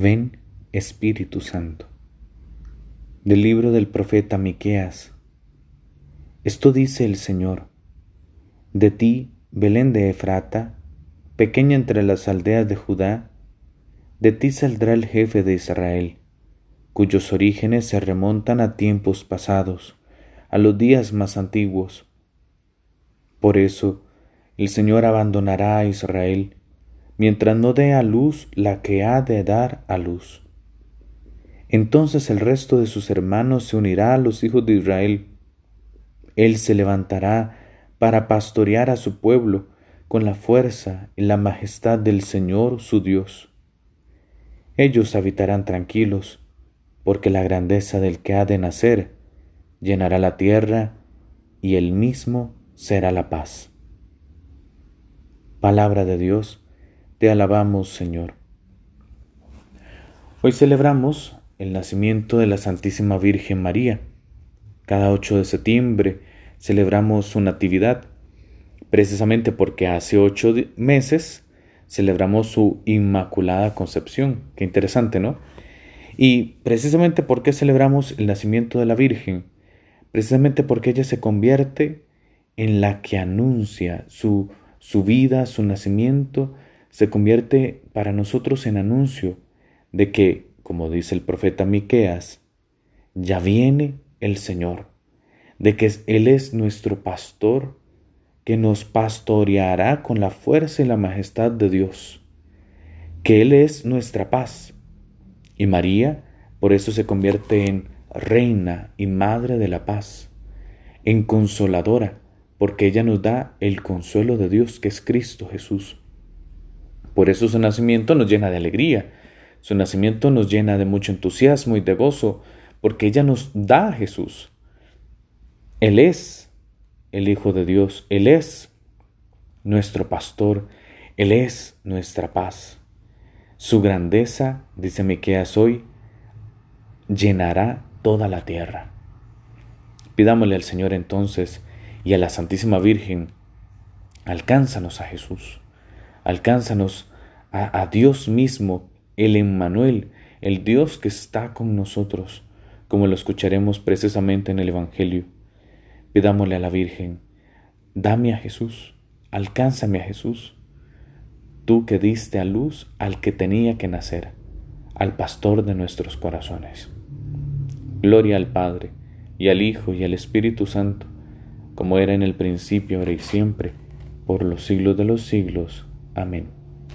Ven, Espíritu Santo. Del libro del profeta Miqueas. Esto dice el Señor: De ti, Belén de Efrata, pequeña entre las aldeas de Judá, de ti saldrá el jefe de Israel, cuyos orígenes se remontan a tiempos pasados, a los días más antiguos. Por eso, el Señor abandonará a Israel mientras no dé a luz la que ha de dar a luz. Entonces el resto de sus hermanos se unirá a los hijos de Israel. Él se levantará para pastorear a su pueblo con la fuerza y la majestad del Señor su Dios. Ellos habitarán tranquilos, porque la grandeza del que ha de nacer llenará la tierra y él mismo será la paz. Palabra de Dios, te alabamos, Señor. Hoy celebramos el nacimiento de la Santísima Virgen María. Cada 8 de septiembre celebramos su natividad, precisamente porque hace ocho meses celebramos su Inmaculada Concepción. Qué interesante, ¿no? Y precisamente porque celebramos el nacimiento de la Virgen, precisamente porque ella se convierte en la que anuncia su, su vida, su nacimiento, se convierte para nosotros en anuncio de que, como dice el profeta Miqueas, ya viene el Señor, de que Él es nuestro pastor, que nos pastoreará con la fuerza y la majestad de Dios, que Él es nuestra paz. Y María por eso se convierte en reina y madre de la paz, en consoladora, porque ella nos da el consuelo de Dios que es Cristo Jesús. Por eso su nacimiento nos llena de alegría, su nacimiento nos llena de mucho entusiasmo y de gozo, porque ella nos da a Jesús. Él es el Hijo de Dios, Él es nuestro pastor, Él es nuestra paz. Su grandeza, dice Miqueas hoy, llenará toda la tierra. Pidámosle al Señor entonces y a la Santísima Virgen, alcánzanos a Jesús. Alcánzanos a, Dios mismo, el Emmanuel, el Dios que está con nosotros, como lo escucharemos precisamente en el Evangelio. Pidámosle a la Virgen, dame a Jesús, alcánzame a Jesús, tú que diste a luz al que tenía que nacer, al pastor de nuestros corazones. Gloria al Padre, y al Hijo, y al Espíritu Santo, como era en el principio, ahora y siempre, por los siglos de los siglos. Amén.